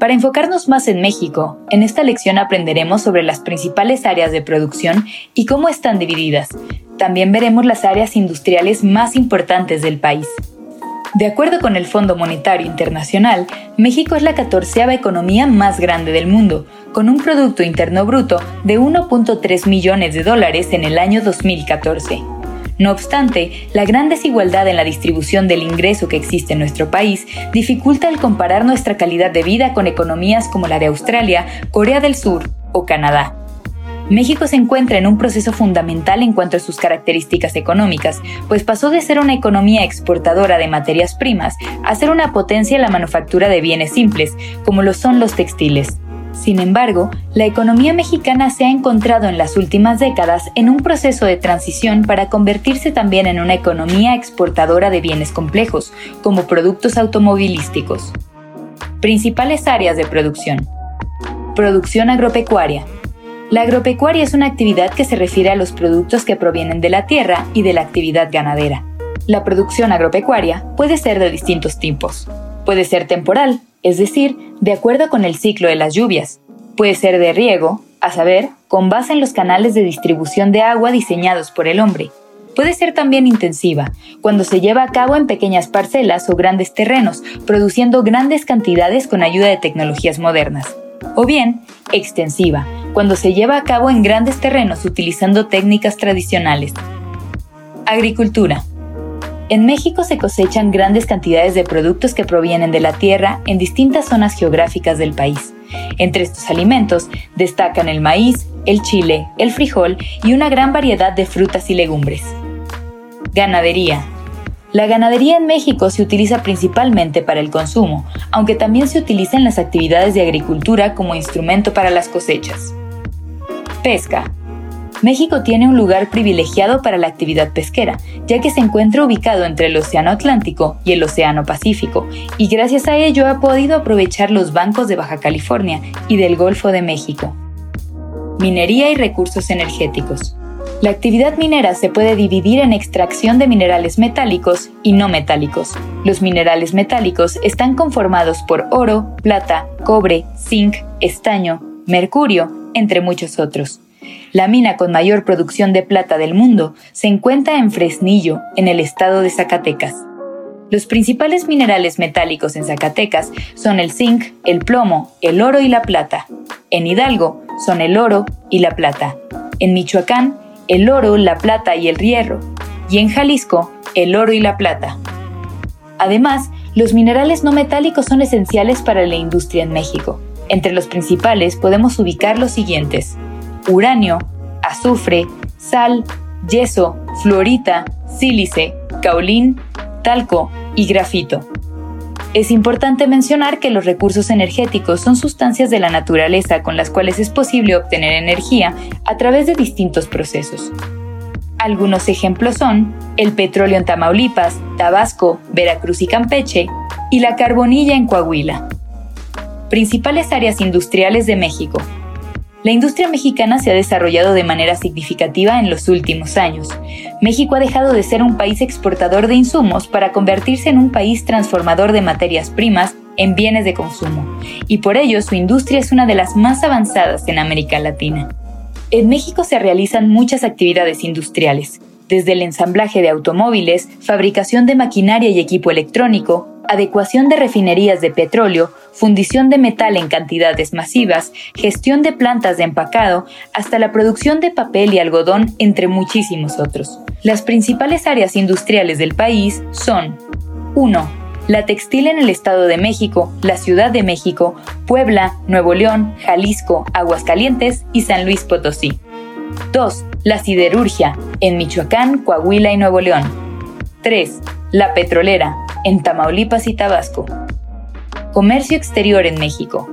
Para enfocarnos más en México, en esta lección aprenderemos sobre las principales áreas de producción y cómo están divididas. También veremos las áreas industriales más importantes del país. De acuerdo con el Fondo Monetario Internacional, México es la catorceava economía más grande del mundo, con un Producto Interno Bruto de 1.3 millones de dólares en el año 2014. No obstante, la gran desigualdad en la distribución del ingreso que existe en nuestro país dificulta el comparar nuestra calidad de vida con economías como la de Australia, Corea del Sur o Canadá. México se encuentra en un proceso fundamental en cuanto a sus características económicas, pues pasó de ser una economía exportadora de materias primas a ser una potencia en la manufactura de bienes simples, como lo son los textiles. Sin embargo, la economía mexicana se ha encontrado en las últimas décadas en un proceso de transición para convertirse también en una economía exportadora de bienes complejos, como productos automovilísticos. Principales áreas de producción. Producción agropecuaria. La agropecuaria es una actividad que se refiere a los productos que provienen de la tierra y de la actividad ganadera. La producción agropecuaria puede ser de distintos tipos. Puede ser temporal, es decir, de acuerdo con el ciclo de las lluvias. Puede ser de riego, a saber, con base en los canales de distribución de agua diseñados por el hombre. Puede ser también intensiva, cuando se lleva a cabo en pequeñas parcelas o grandes terrenos, produciendo grandes cantidades con ayuda de tecnologías modernas. O bien, extensiva, cuando se lleva a cabo en grandes terrenos utilizando técnicas tradicionales. Agricultura. En México se cosechan grandes cantidades de productos que provienen de la tierra en distintas zonas geográficas del país. Entre estos alimentos destacan el maíz, el chile, el frijol y una gran variedad de frutas y legumbres. Ganadería. La ganadería en México se utiliza principalmente para el consumo, aunque también se utiliza en las actividades de agricultura como instrumento para las cosechas. Pesca. México tiene un lugar privilegiado para la actividad pesquera, ya que se encuentra ubicado entre el Océano Atlántico y el Océano Pacífico, y gracias a ello ha podido aprovechar los bancos de Baja California y del Golfo de México. Minería y recursos energéticos. La actividad minera se puede dividir en extracción de minerales metálicos y no metálicos. Los minerales metálicos están conformados por oro, plata, cobre, zinc, estaño, mercurio, entre muchos otros. La mina con mayor producción de plata del mundo se encuentra en Fresnillo, en el estado de Zacatecas. Los principales minerales metálicos en Zacatecas son el zinc, el plomo, el oro y la plata. En Hidalgo son el oro y la plata. En Michoacán, el oro, la plata y el hierro. Y en Jalisco, el oro y la plata. Además, los minerales no metálicos son esenciales para la industria en México. Entre los principales podemos ubicar los siguientes uranio, azufre, sal, yeso, fluorita, sílice, caolín, talco y grafito. Es importante mencionar que los recursos energéticos son sustancias de la naturaleza con las cuales es posible obtener energía a través de distintos procesos. Algunos ejemplos son el petróleo en Tamaulipas, Tabasco, Veracruz y Campeche, y la carbonilla en Coahuila. Principales áreas industriales de México. La industria mexicana se ha desarrollado de manera significativa en los últimos años. México ha dejado de ser un país exportador de insumos para convertirse en un país transformador de materias primas en bienes de consumo, y por ello su industria es una de las más avanzadas en América Latina. En México se realizan muchas actividades industriales, desde el ensamblaje de automóviles, fabricación de maquinaria y equipo electrónico, adecuación de refinerías de petróleo, fundición de metal en cantidades masivas, gestión de plantas de empacado, hasta la producción de papel y algodón, entre muchísimos otros. Las principales áreas industriales del país son 1. La textil en el Estado de México, la Ciudad de México, Puebla, Nuevo León, Jalisco, Aguascalientes y San Luis Potosí. 2. La siderurgia, en Michoacán, Coahuila y Nuevo León. 3. La petrolera, en Tamaulipas y Tabasco. Comercio exterior en México.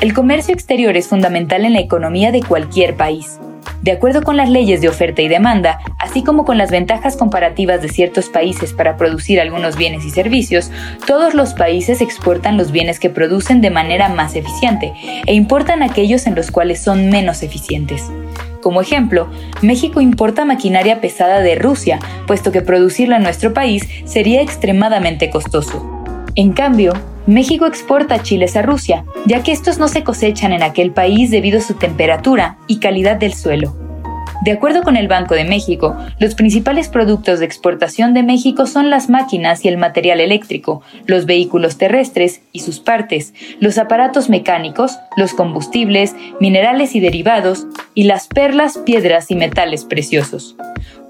El comercio exterior es fundamental en la economía de cualquier país. De acuerdo con las leyes de oferta y demanda, así como con las ventajas comparativas de ciertos países para producir algunos bienes y servicios, todos los países exportan los bienes que producen de manera más eficiente e importan aquellos en los cuales son menos eficientes. Como ejemplo, México importa maquinaria pesada de Rusia, puesto que producirla en nuestro país sería extremadamente costoso. En cambio, México exporta chiles a Rusia, ya que estos no se cosechan en aquel país debido a su temperatura y calidad del suelo. De acuerdo con el Banco de México, los principales productos de exportación de México son las máquinas y el material eléctrico, los vehículos terrestres y sus partes, los aparatos mecánicos, los combustibles, minerales y derivados, y las perlas, piedras y metales preciosos.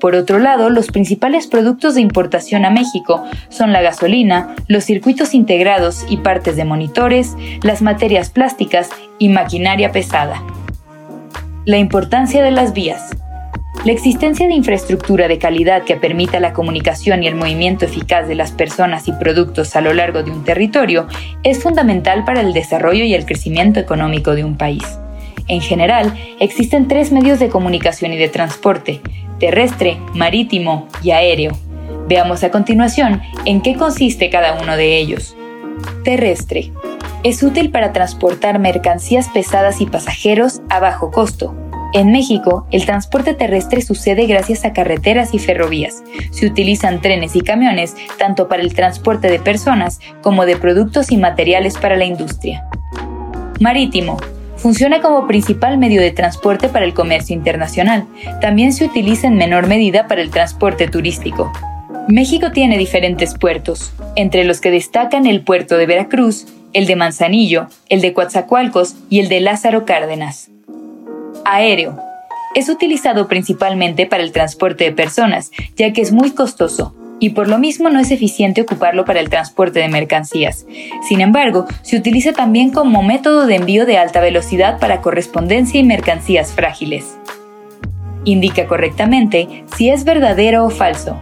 Por otro lado, los principales productos de importación a México son la gasolina, los circuitos integrados y partes de monitores, las materias plásticas y maquinaria pesada. La importancia de las vías. La existencia de infraestructura de calidad que permita la comunicación y el movimiento eficaz de las personas y productos a lo largo de un territorio es fundamental para el desarrollo y el crecimiento económico de un país. En general, existen tres medios de comunicación y de transporte, terrestre, marítimo y aéreo. Veamos a continuación en qué consiste cada uno de ellos. Terrestre. Es útil para transportar mercancías pesadas y pasajeros a bajo costo. En México, el transporte terrestre sucede gracias a carreteras y ferrovías. Se utilizan trenes y camiones tanto para el transporte de personas como de productos y materiales para la industria. Marítimo. Funciona como principal medio de transporte para el comercio internacional. También se utiliza en menor medida para el transporte turístico. México tiene diferentes puertos, entre los que destacan el puerto de Veracruz, el de Manzanillo, el de Coatzacoalcos y el de Lázaro Cárdenas. Aéreo. Es utilizado principalmente para el transporte de personas, ya que es muy costoso, y por lo mismo no es eficiente ocuparlo para el transporte de mercancías. Sin embargo, se utiliza también como método de envío de alta velocidad para correspondencia y mercancías frágiles. Indica correctamente si es verdadero o falso.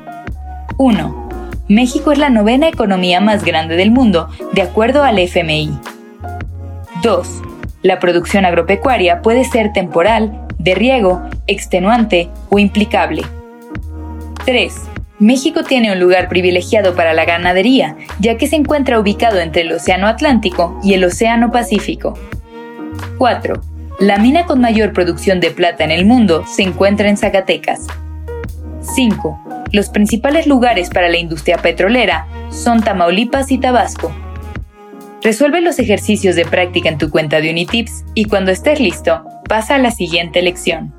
1. México es la novena economía más grande del mundo, de acuerdo al FMI. 2. La producción agropecuaria puede ser temporal, de riego, extenuante o implicable. 3. México tiene un lugar privilegiado para la ganadería, ya que se encuentra ubicado entre el Océano Atlántico y el Océano Pacífico. 4. La mina con mayor producción de plata en el mundo se encuentra en Zacatecas. 5. Los principales lugares para la industria petrolera son Tamaulipas y Tabasco. Resuelve los ejercicios de práctica en tu cuenta de Unitips y cuando estés listo, pasa a la siguiente lección.